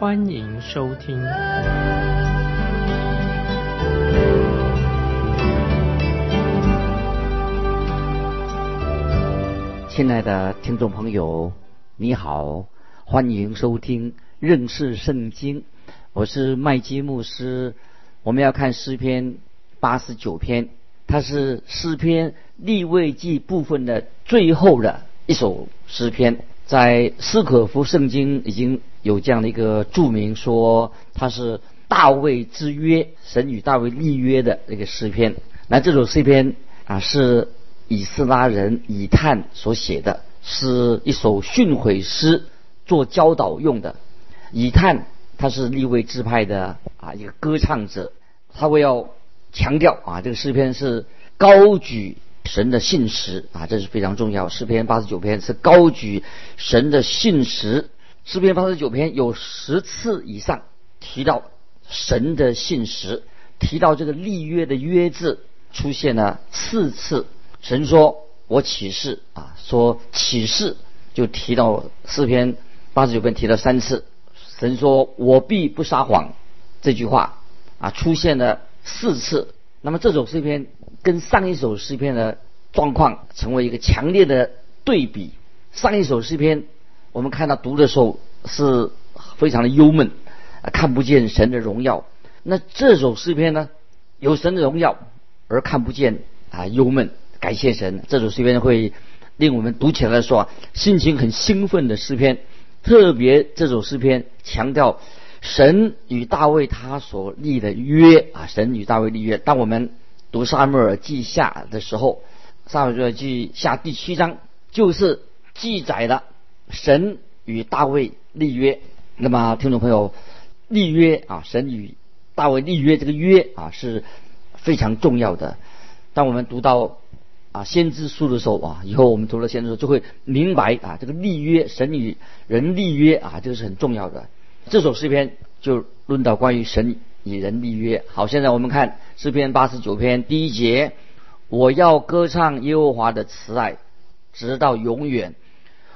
欢迎收听。亲爱的听众朋友。你好，欢迎收听认识圣经。我是麦基牧师。我们要看诗篇八十九篇，它是诗篇立位记部分的最后的一首诗篇。在斯可夫圣经已经有这样的一个著名，说它是大卫之约，神与大卫立约的那个诗篇。那这首诗篇啊，是以斯拉人以探所写的。是一首训诲诗，做教导用的。以探他是立位支派的啊一个歌唱者，他会要强调啊这个诗篇是高举神的信实啊，这是非常重要。诗篇八十九篇是高举神的信实，诗篇八十九篇有十次以上提到神的信实，提到这个立约的约字出现了四次。神说。我启示啊，说启示就提到诗篇八十九篇提了三次，神说我必不撒谎这句话啊出现了四次。那么这首诗篇跟上一首诗篇的状况成为一个强烈的对比。上一首诗篇我们看到读的时候是非常的忧闷，看不见神的荣耀。那这首诗篇呢，有神的荣耀而看不见啊忧闷。感谢神，这首诗篇会令我们读起来说心情很兴奋的诗篇。特别这首诗篇强调神与大卫他所立的约啊，神与大卫立约。当我们读撒母耳记下的时候，撒母耳记下第七章就是记载了神与大卫立约。那么听众朋友，立约啊，神与大卫立约这个约啊是非常重要的。当我们读到啊，先知书的时候啊，以后我们读了先知书就会明白啊，这个立约，神与人立约啊，这个是很重要的。这首诗篇就论到关于神与人立约。好，现在我们看诗篇八十九篇第一节：我要歌唱耶和华的慈爱，直到永远；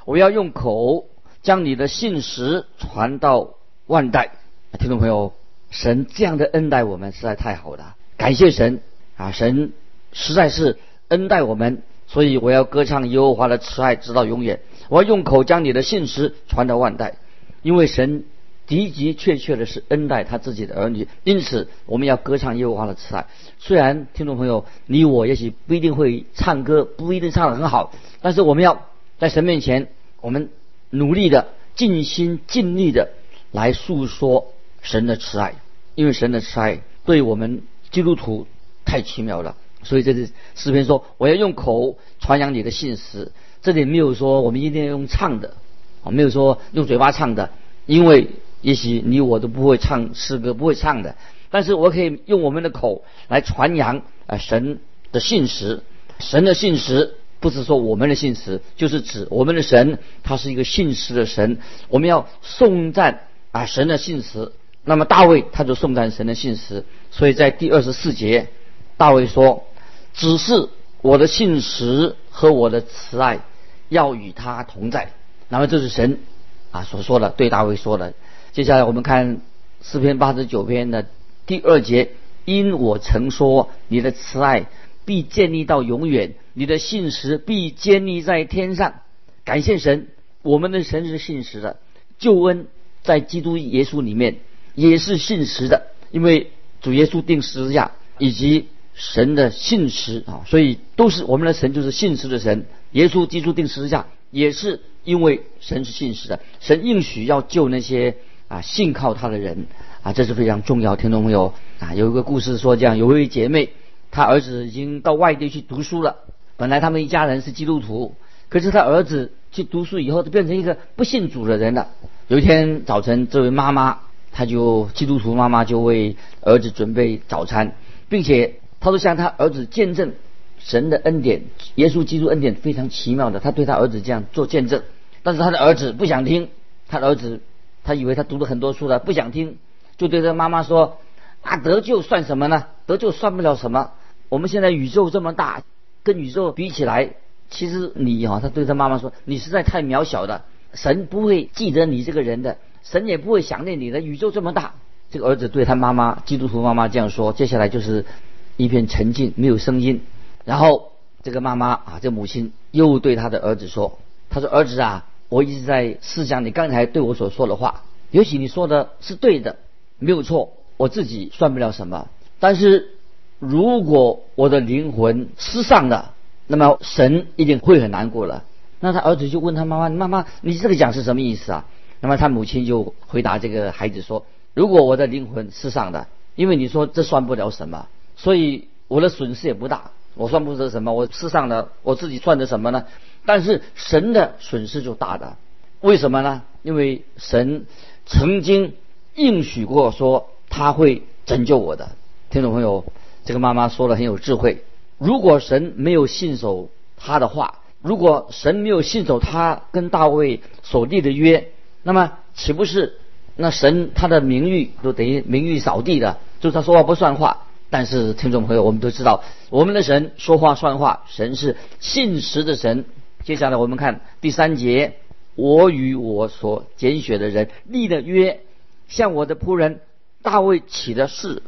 我要用口将你的信实传到万代。听众朋友，神这样的恩待我们实在太好了，感谢神啊！神实在是。恩待我们，所以我要歌唱耶和华的慈爱，直到永远。我要用口将你的信实传到万代，因为神的的确确的是恩待他自己的儿女，因此我们要歌唱耶和华的慈爱。虽然听众朋友，你我也许不一定会唱歌，不一定唱得很好，但是我们要在神面前，我们努力的、尽心尽力的来诉说神的慈爱，因为神的慈爱对我们基督徒太奇妙了。所以这是诗篇说，我要用口传扬你的信实。这里没有说我们一定要用唱的，啊，没有说用嘴巴唱的，因为也许你我都不会唱诗歌，不会唱的。但是我可以用我们的口来传扬啊神的信实。神的信实不是说我们的信实，就是指我们的神，他是一个信实的神。我们要颂赞啊神的信实。那么大卫他就颂赞神的信实。所以在第二十四节，大卫说。只是我的信实和我的慈爱要与他同在。那么这是神啊所说的，对大卫说的。接下来我们看诗篇八十九篇的第二节：因我曾说你的慈爱必建立到永远，你的信实必建立在天上。感谢神，我们的神是信实的，救恩在基督耶稣里面也是信实的，因为主耶稣定十字架以及。神的信实啊，所以都是我们的神就是信实的神。耶稣基督定十字架也是因为神是信实的，神应许要救那些啊信靠他的人啊，这是非常重要。听众朋友啊，有一个故事说，这样有一位姐妹，他儿子已经到外地去读书了。本来他们一家人是基督徒，可是他儿子去读书以后，就变成一个不信主的人了。有一天早晨，这位妈妈她就基督徒妈妈就为儿子准备早餐，并且她都向他儿子见证神的恩典，耶稣基督恩典非常奇妙的，他对他儿子这样做见证。但是他的儿子不想听，他的儿子他以为他读了很多书了，不想听，就对他妈妈说：“啊，得救算什么呢？得救算不了什么。我们现在宇宙这么大，跟宇宙比起来，其实你哈，他对他妈妈说，你实在太渺小了，神不会记得你这个人的。”神也不会想念你的，宇宙这么大。这个儿子对他妈妈，基督徒妈妈这样说。接下来就是一片沉静，没有声音。然后这个妈妈啊，这母亲又对他的儿子说：“他说儿子啊，我一直在思想你刚才对我所说的话。也许你说的是对的，没有错。我自己算不了什么。但是如果我的灵魂失丧了，那么神一定会很难过了。那他儿子就问他妈妈：妈妈，你这个讲是什么意思啊？”那么他母亲就回答这个孩子说：“如果我的灵魂失丧的，因为你说这算不了什么，所以我的损失也不大。我算不得什么，我失丧了，我自己算的什么呢？但是神的损失就大的，为什么呢？因为神曾经应许过说他会拯救我的。听众朋友，这个妈妈说的很有智慧。如果神没有信守他的话，如果神没有信守他跟大卫所立的约。”那么岂不是那神他的名誉都等于名誉扫地的？就是他说话不算话。但是听众朋友，我们都知道，我们的神说话算话，神是信实的神。接下来我们看第三节：我与我所拣选的人立了约，向我的仆人大卫起的誓。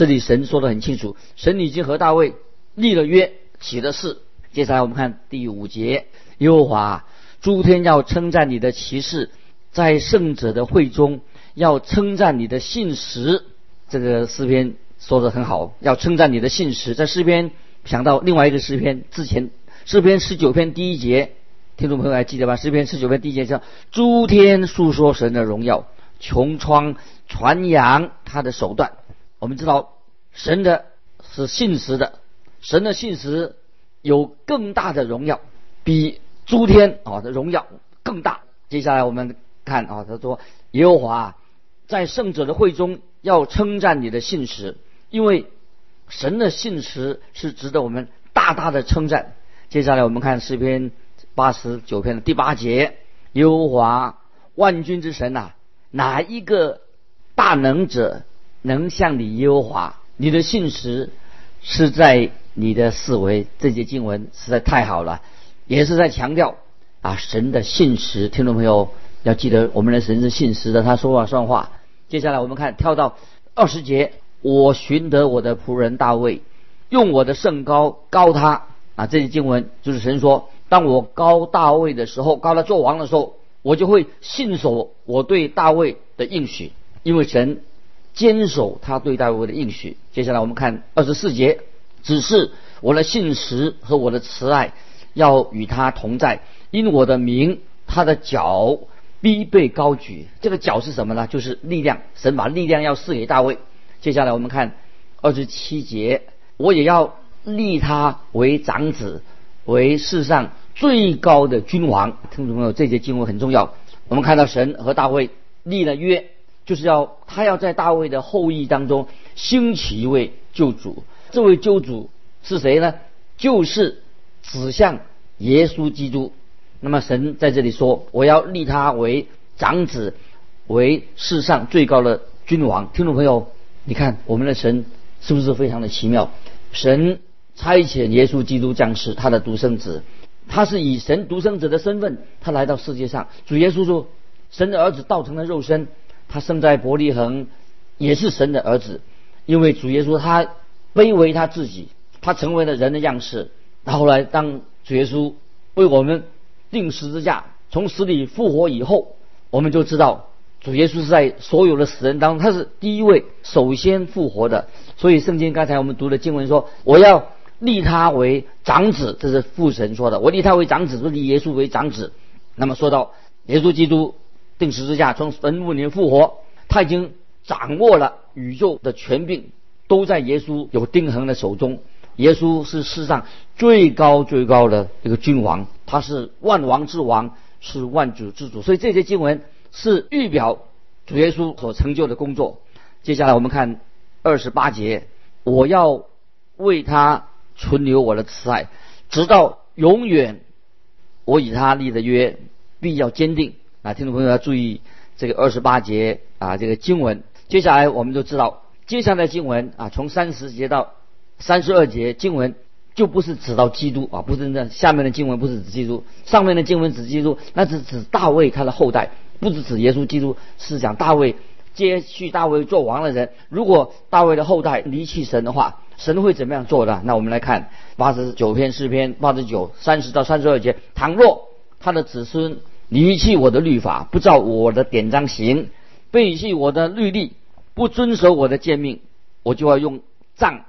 这里神说的很清楚，神已经和大卫立了约，起的誓。接下来我们看第五节：耶和华诸天要称赞你的骑士。在圣者的会中，要称赞你的信实。这个诗篇说的很好，要称赞你的信实。在诗篇想到另外一个诗篇之前，诗篇十九篇第一节，听众朋友还记得吧？诗篇十九篇第一节叫“诸天述说神的荣耀，穹苍传扬他的手段”。我们知道神的是信实的，神的信实有更大的荣耀，比诸天啊的荣耀更大。接下来我们。看啊，他说耶和华在圣者的会中要称赞你的信实，因为神的信实是值得我们大大的称赞。接下来我们看诗篇八十九篇的第八节：耶和华万军之神呐，哪一个大能者能向你耶和华？你的信实是在你的思维。这节经文实在太好了，也是在强调啊神的信实。听众朋友。要记得，我们的神是信实的，他说话算话。接下来我们看，跳到二十节，我寻得我的仆人大卫，用我的圣高高他啊。这些经文就是神说，当我高大卫的时候，高他做王的时候，我就会信守我对大卫的应许，因为神坚守他对大卫的应许。接下来我们看二十四节，只是我的信实和我的慈爱要与他同在，因我的名，他的脚。必被高举，这个脚是什么呢？就是力量。神把力量要赐给大卫。接下来我们看二十七节，我也要立他为长子，为世上最高的君王。听众朋友，这节经文很重要。我们看到神和大卫立了约，就是要他要在大卫的后裔当中兴起一位救主。这位救主是谁呢？就是指向耶稣基督。那么神在这里说：“我要立他为长子，为世上最高的君王。”听众朋友，你看我们的神是不是非常的奇妙？神差遣耶稣基督降世，他的独生子，他是以神独生子的身份，他来到世界上。主耶稣说：“神的儿子道成了肉身，他生在伯利恒，也是神的儿子。因为主耶稣他卑微他自己，他成为了人的样式。后来当主耶稣为我们。”定十字架，从死里复活以后，我们就知道主耶稣是在所有的死人当中，他是第一位首先复活的。所以圣经刚才我们读的经文说：“我要立他为长子。”这是父神说的。我立他为长子，是立耶稣为长子。那么说到耶稣基督定十字架，从坟墓里复活，他已经掌握了宇宙的权柄，都在耶稣有钉痕的手中。耶稣是世上最高最高的一个君王，他是万王之王，是万主之主。所以这些经文是预表主耶稣所成就的工作。接下来我们看二十八节，我要为他存留我的慈爱，直到永远。我与他立的约必要坚定。啊，听众朋友要注意这个二十八节啊，这个经文。接下来我们就知道，接下来经文啊，从三十节到三十二节经文。就不是指到基督啊，不是那下面的经文不是指基督，上面的经文指基督，那是指大卫他的后代，不是指耶稣基督，是讲大卫接续大卫做王的人。如果大卫的后代离弃神的话，神会怎么样做的？那我们来看八十九篇诗篇八十九三十到三十二节：倘若他的子孙离弃我的律法，不照我的典章行，背弃我的律例，不遵守我的诫命，我就要用杖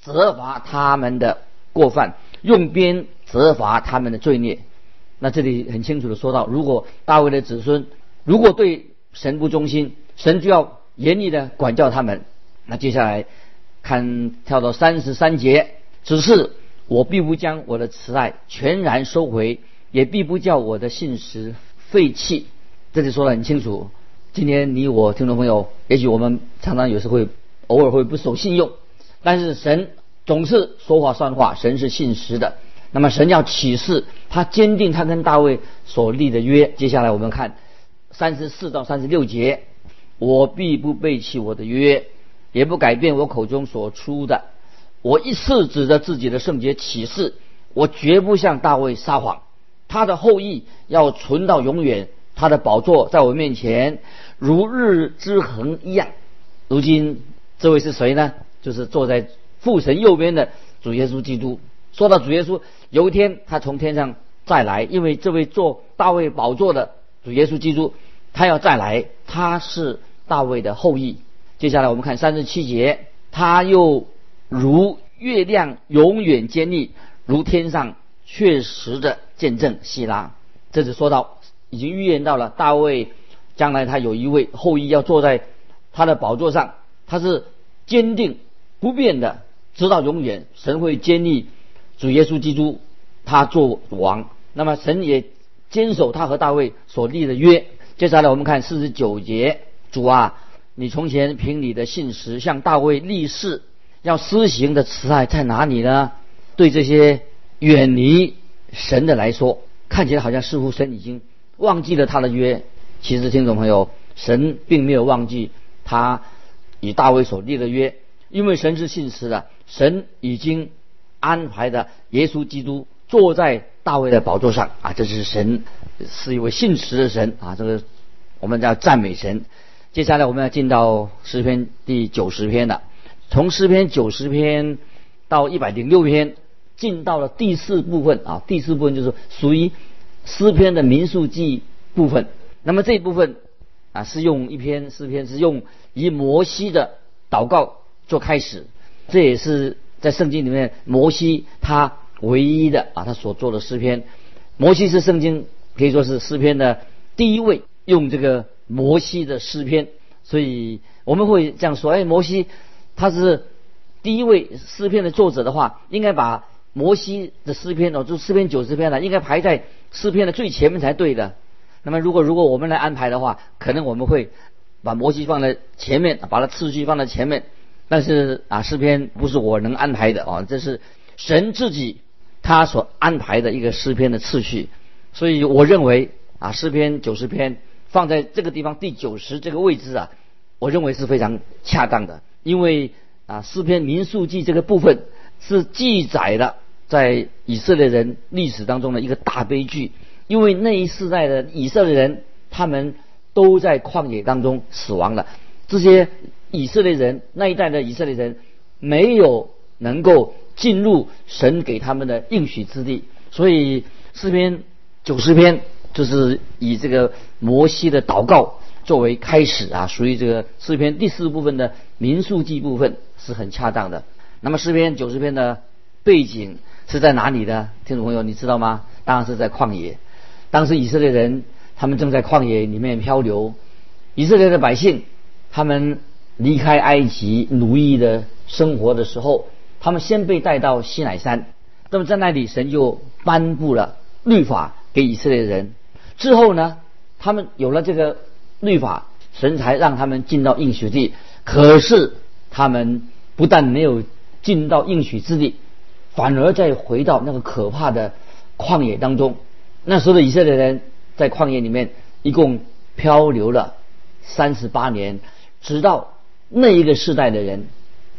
责罚他们的。过犯用鞭责罚他们的罪孽，那这里很清楚的说到，如果大卫的子孙如果对神不忠心，神就要严厉的管教他们。那接下来看跳到三十三节，只是我必不将我的慈爱全然收回，也必不叫我的信实废弃。这里说的很清楚。今天你我听众朋友，也许我们常常有时会偶尔会不守信用，但是神。总是说话算话，神是信实的。那么神要启示，他坚定他跟大卫所立的约。接下来我们看三十四到三十六节：我必不背弃我的约，也不改变我口中所出的。我一次指着自己的圣洁启示，我绝不向大卫撒谎。他的后裔要存到永远，他的宝座在我面前如日之恒一样。如今这位是谁呢？就是坐在。父神右边的主耶稣基督，说到主耶稣，有一天他从天上再来，因为这位做大卫宝座的主耶稣基督，他要再来，他是大卫的后裔。接下来我们看三十七节，他又如月亮永远坚立，如天上确实的见证。希拉，这是说到已经预言到了大卫将来他有一位后裔要坐在他的宝座上，他是坚定不变的。直到永远，神会坚立主耶稣基督，他做王。那么神也坚守他和大卫所立的约。接下来我们看四十九节，主啊，你从前凭你的信实向大卫立誓，要施行的慈爱在哪里呢？对这些远离神的来说，看起来好像似乎神已经忘记了他的约。其实听众朋友，神并没有忘记他与大卫所立的约。因为神是信实的，神已经安排的耶稣基督坐在大卫的宝座上啊，这是神是一位信实的神啊，这个我们叫赞美神。接下来我们要进到诗篇第九十篇了，从诗篇九十篇到一百零六篇，进到了第四部分啊，第四部分就是属于诗篇的民数记部分。那么这一部分啊，是用一篇诗篇，是用以摩西的祷告。做开始，这也是在圣经里面摩西他唯一的啊，他所做的诗篇。摩西是圣经可以说是诗篇的第一位用这个摩西的诗篇，所以我们会这样说：哎，摩西他是第一位诗篇的作者的话，应该把摩西的诗篇哦，就诗篇九十篇了，应该排在诗篇的最前面才对的。那么如果如果我们来安排的话，可能我们会把摩西放在前面，把它次序放在前面。但是啊，诗篇不是我能安排的啊，这是神自己他所安排的一个诗篇的次序，所以我认为啊，诗篇九十篇放在这个地方第九十这个位置啊，我认为是非常恰当的，因为啊，诗篇民数记这个部分是记载了在以色列人历史当中的一个大悲剧，因为那一世代的以色列人他们都在旷野当中死亡了，这些。以色列人那一代的以色列人没有能够进入神给他们的应许之地，所以诗篇九十篇就是以这个摩西的祷告作为开始啊，属于这个诗篇第四部分的民数记部分是很恰当的。那么诗篇九十篇的背景是在哪里呢？听众朋友，你知道吗？当然是在旷野。当时以色列人他们正在旷野里面漂流，以色列的百姓他们。离开埃及奴役的生活的时候，他们先被带到西乃山。那么在那里，神就颁布了律法给以色列人。之后呢，他们有了这个律法，神才让他们进到应许地。可是他们不但没有进到应许之地，反而再回到那个可怕的旷野当中。那时候的以色列人在旷野里面一共漂流了三十八年，直到那一个世代的人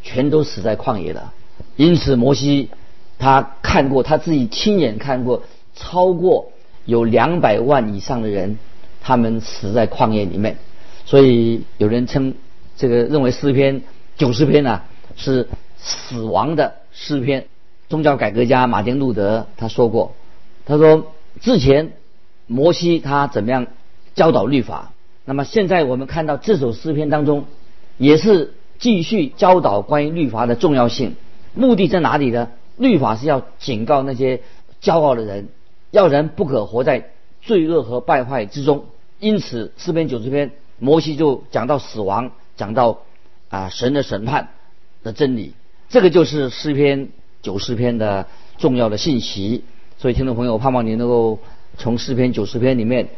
全都死在旷野了。因此，摩西他看过，他自己亲眼看过，超过有两百万以上的人，他们死在旷野里面。所以有人称这个认为诗篇九十篇呢是死亡的诗篇。宗教改革家马丁路德他说过，他说。之前摩西他怎么样教导律法？那么现在我们看到这首诗篇当中，也是继续教导关于律法的重要性。目的在哪里呢？律法是要警告那些骄傲的人，要人不可活在罪恶和败坏之中。因此诗篇九十篇，摩西就讲到死亡，讲到啊神的审判的真理。这个就是诗篇九十篇的重要的信息。所以，听众朋友，盼望你能够从诗篇九十篇里面，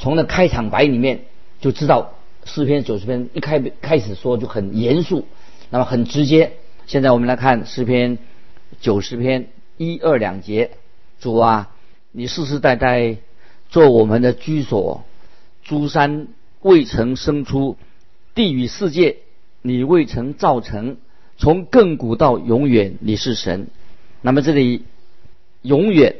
从那开场白里面就知道，诗篇九十篇一开开始说就很严肃，那么很直接。现在我们来看诗篇九十篇一二两节：主啊，你世世代代做我们的居所，诸山未曾生出，地与世界你未曾造成，从亘古到永远你是神。那么这里永远。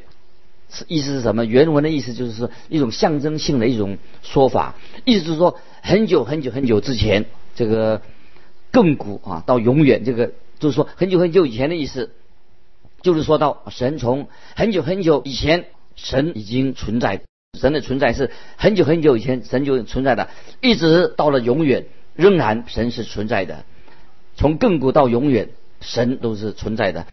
意思是什么？原文的意思就是说一种象征性的一种说法，意思是说很久很久很久之前，这个亘古啊到永远，这个就是说很久很久以前的意思，就是说到神从很久很久以前神已经存在，神的存在是很久很久以前神就存在的，一直到了永远仍然神是存在的，从亘古到永远神都是存在的，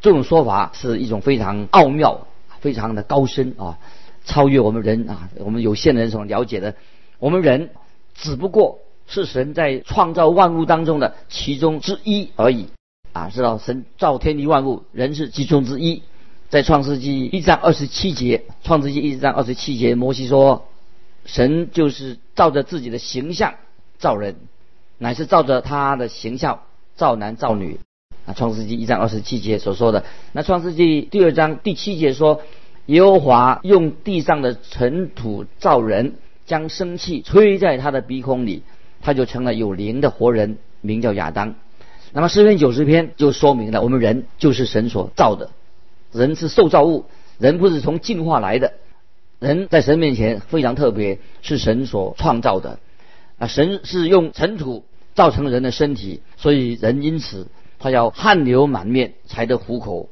这种说法是一种非常奥妙。非常的高深啊，超越我们人啊，我们有限的人所了解的。我们人只不过是神在创造万物当中的其中之一而已啊，知道神造天地万物，人是其中之一。在创世纪一章二十七节，创世纪一章二十七节，摩西说，神就是照着自己的形象造人，乃是照着他的形象造男造女。啊，《创世纪》一章二十七节所说的，那《创世纪》第二章第七节说，耶和华用地上的尘土造人，将生气吹在他的鼻孔里，他就成了有灵的活人，名叫亚当。那么诗篇九十篇就说明了，我们人就是神所造的，人是受造物，人不是从进化来的，人在神面前非常特别，是神所创造的。啊，神是用尘土造成人的身体，所以人因此。他要汗流满面才得糊口，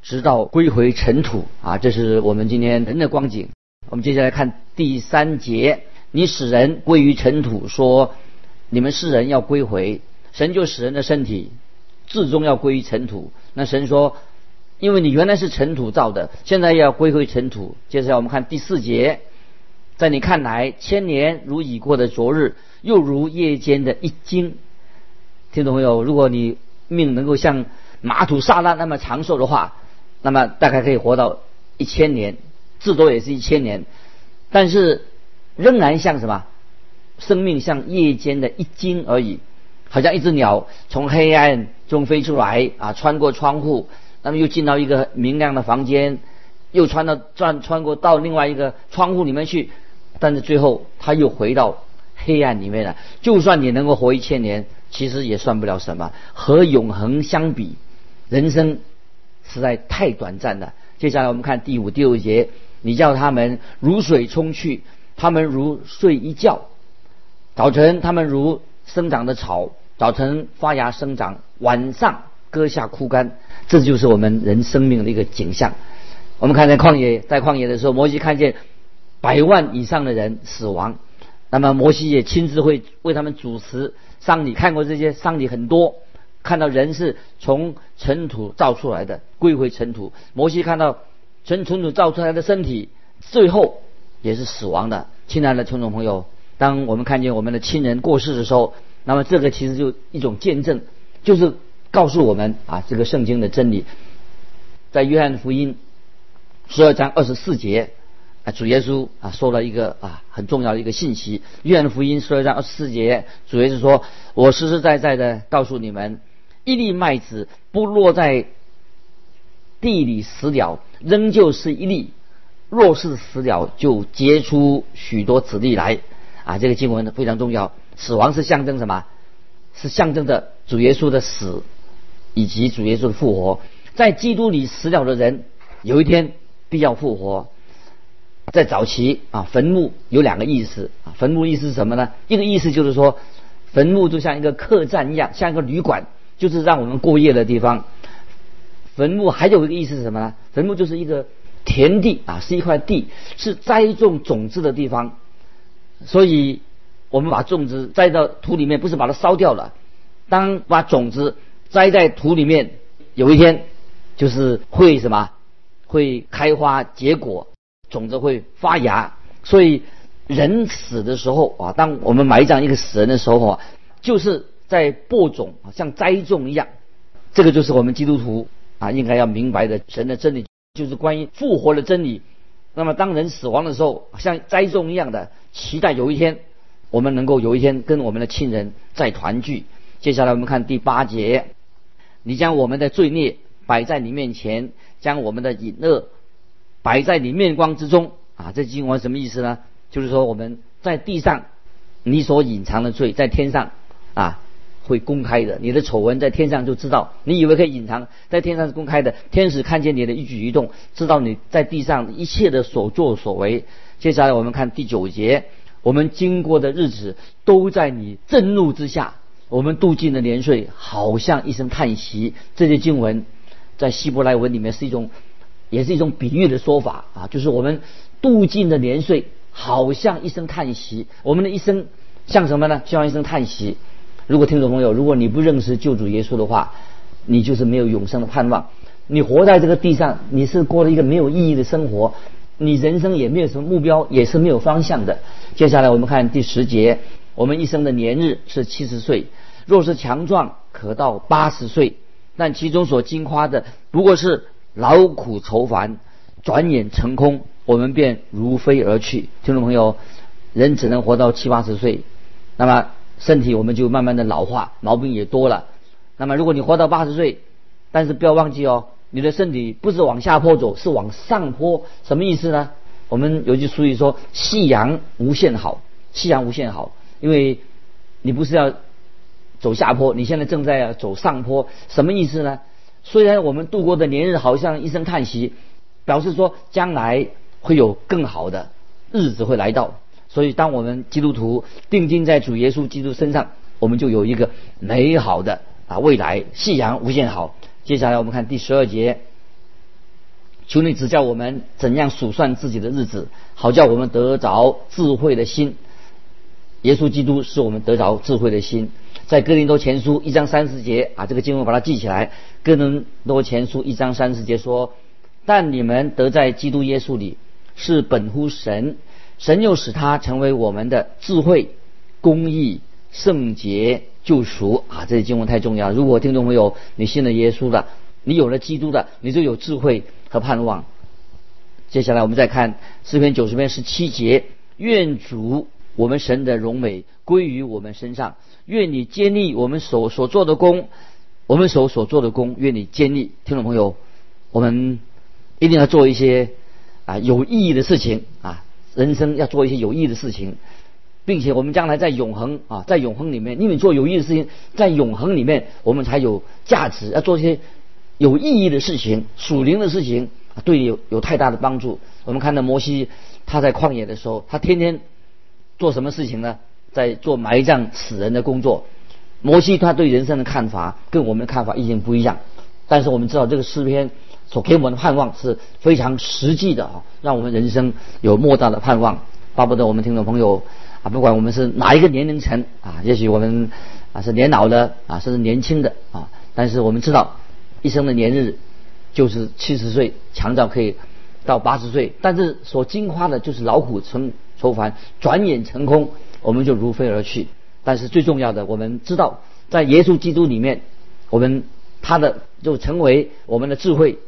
直到归回尘土啊！这是我们今天人的光景。我们接下来看第三节：你使人归于尘土，说你们世人要归回。神就使人的身体至终要归于尘土。那神说，因为你原来是尘土造的，现在要归回尘土。接下来我们看第四节：在你看来，千年如已过的昨日，又如夜间的一惊。听众朋友，如果你命能够像马土萨拉那么长寿的话，那么大概可以活到一千年，至多也是一千年。但是仍然像什么？生命像夜间的一惊而已，好像一只鸟从黑暗中飞出来啊，穿过窗户，那么又进到一个明亮的房间，又穿到转穿过到另外一个窗户里面去，但是最后他又回到黑暗里面了。就算你能够活一千年。其实也算不了什么，和永恒相比，人生实在太短暂了。接下来我们看第五、第六节，你叫他们如水冲去，他们如睡一觉；早晨他们如生长的草，早晨发芽生长，晚上割下枯干。这就是我们人生命的一个景象。我们看在旷野，在旷野的时候，摩西看见百万以上的人死亡，那么摩西也亲自会为他们主持。丧礼看过这些丧礼很多，看到人是从尘土造出来的，归回尘土。摩西看到从尘土造出来的身体，最后也是死亡的。亲爱的听众朋友，当我们看见我们的亲人过世的时候，那么这个其实就一种见证，就是告诉我们啊，这个圣经的真理。在约翰福音十二章二十四节，主耶稣啊说了一个啊很重要的一个信息，《约翰福音》十二章二十四节，主耶稣说：“我实实在在的告诉你们，一粒麦子不落在地里死了，仍旧是一粒；若是死了，就结出许多子粒来。”啊，这个经文非常重要。死亡是象征什么？是象征着主耶稣的死，以及主耶稣的复活。在基督里死了的人，有一天必要复活。在早期啊，坟墓有两个意思啊。坟墓意思是什么呢？一个意思就是说，坟墓就像一个客栈一样，像一个旅馆，就是让我们过夜的地方。坟墓还有一个意思是什么呢？坟墓就是一个田地啊，是一块地，是栽种种子的地方。所以，我们把种子栽到土里面，不是把它烧掉了。当把种子栽在土里面，有一天就是会什么？会开花结果。种子会发芽，所以人死的时候啊，当我们埋葬一个死人的时候啊，就是在播种，像栽种一样。这个就是我们基督徒啊应该要明白的神的真理，就是关于复活的真理。那么当人死亡的时候，像栽种一样的期待有一天我们能够有一天跟我们的亲人再团聚。接下来我们看第八节，你将我们的罪孽摆在你面前，将我们的隐恶。摆在你面光之中啊！这经文什么意思呢？就是说我们在地上，你所隐藏的罪，在天上啊会公开的。你的丑闻在天上就知道，你以为可以隐藏，在天上是公开的。天使看见你的一举一动，知道你在地上一切的所作所为。接下来我们看第九节，我们经过的日子都在你震怒之下，我们度尽的年岁好像一声叹息。这些经文在希伯来文里面是一种。也是一种比喻的说法啊，就是我们度尽的年岁，好像一声叹息。我们的一生像什么呢？像一声叹息。如果听众朋友，如果你不认识救主耶稣的话，你就是没有永生的盼望。你活在这个地上，你是过了一个没有意义的生活，你人生也没有什么目标，也是没有方向的。接下来我们看第十节，我们一生的年日是七十岁，若是强壮，可到八十岁，但其中所经夸的不过是。劳苦愁烦，转眼成空，我们便如飞而去。听众朋友，人只能活到七八十岁，那么身体我们就慢慢的老化，毛病也多了。那么如果你活到八十岁，但是不要忘记哦，你的身体不是往下坡走，是往上坡。什么意思呢？我们有句俗语说：“夕阳无限好，夕阳无限好。”因为你不是要走下坡，你现在正在走上坡。什么意思呢？虽然我们度过的年日好像一声叹息，表示说将来会有更好的日子会来到。所以，当我们基督徒定睛在主耶稣基督身上，我们就有一个美好的啊未来，夕阳无限好。接下来我们看第十二节，求你指教我们怎样数算自己的日子，好叫我们得着智慧的心。耶稣基督是我们得着智慧的心。在哥林多前书一章三十节啊，这个经文把它记起来。哥林多前书一章三十节说：“但你们得在基督耶稣里，是本乎神，神又使他成为我们的智慧、公义、圣洁、救赎啊！”这些经文太重要。如果听众朋友你信了耶稣的，你有了基督的，你就有智慧和盼望。接下来我们再看诗篇九十篇十七节：“愿主我们神的荣美归于我们身上。”愿你坚立我们所所做的功，我们所所做的功，愿你坚立。听众朋友，我们一定要做一些啊有意义的事情啊，人生要做一些有意义的事情，并且我们将来在永恒啊，在永恒里面，因为做有意义的事情，在永恒里面我们才有价值。要做一些有意义的事情，属灵的事情，对你有有太大的帮助。我们看到摩西他在旷野的时候，他天天做什么事情呢？在做埋葬死人的工作，摩西他对人生的看法跟我们的看法一点不一样。但是我们知道这个诗篇所给我们的盼望是非常实际的啊，让我们人生有莫大的盼望。巴不得我们听众朋友啊，不管我们是哪一个年龄层啊，也许我们啊是年老的啊，甚至年轻的啊，但是我们知道一生的年日就是七十岁，强照可以到八十岁，但是所经花的就是劳苦成愁烦，转眼成空。我们就如飞而去，但是最重要的，我们知道，在耶稣基督里面，我们他的就成为我们的智慧、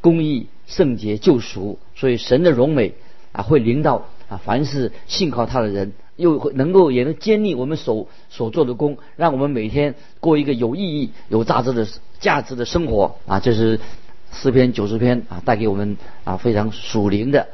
公义、圣洁、救赎。所以神的荣美啊会临到啊凡是信靠他的人，又会能够也能坚立我们所所做的功，让我们每天过一个有意义、有价值的价值的生活啊！这是诗篇九十篇啊，带给我们啊非常属灵的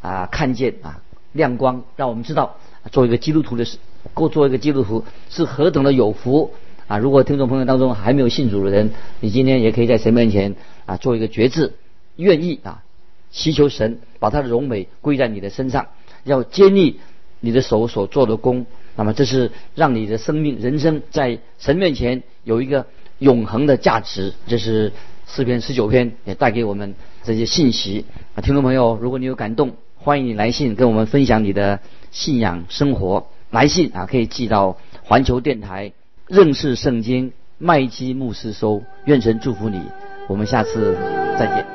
啊看见啊亮光，让我们知道做一个基督徒的是，过做一个基督徒是何等的有福啊！如果听众朋友当中还没有信主的人，你今天也可以在神面前啊做一个决志，愿意啊祈求神把他的荣美归在你的身上，要坚立你的手所做的功，那么这是让你的生命人生在神面前有一个永恒的价值。这是四篇十九篇也带给我们这些信息啊，听众朋友，如果你有感动，欢迎你来信跟我们分享你的信仰生活。来信啊，可以寄到环球电台认识圣经麦基牧师收。愿神祝福你，我们下次再见。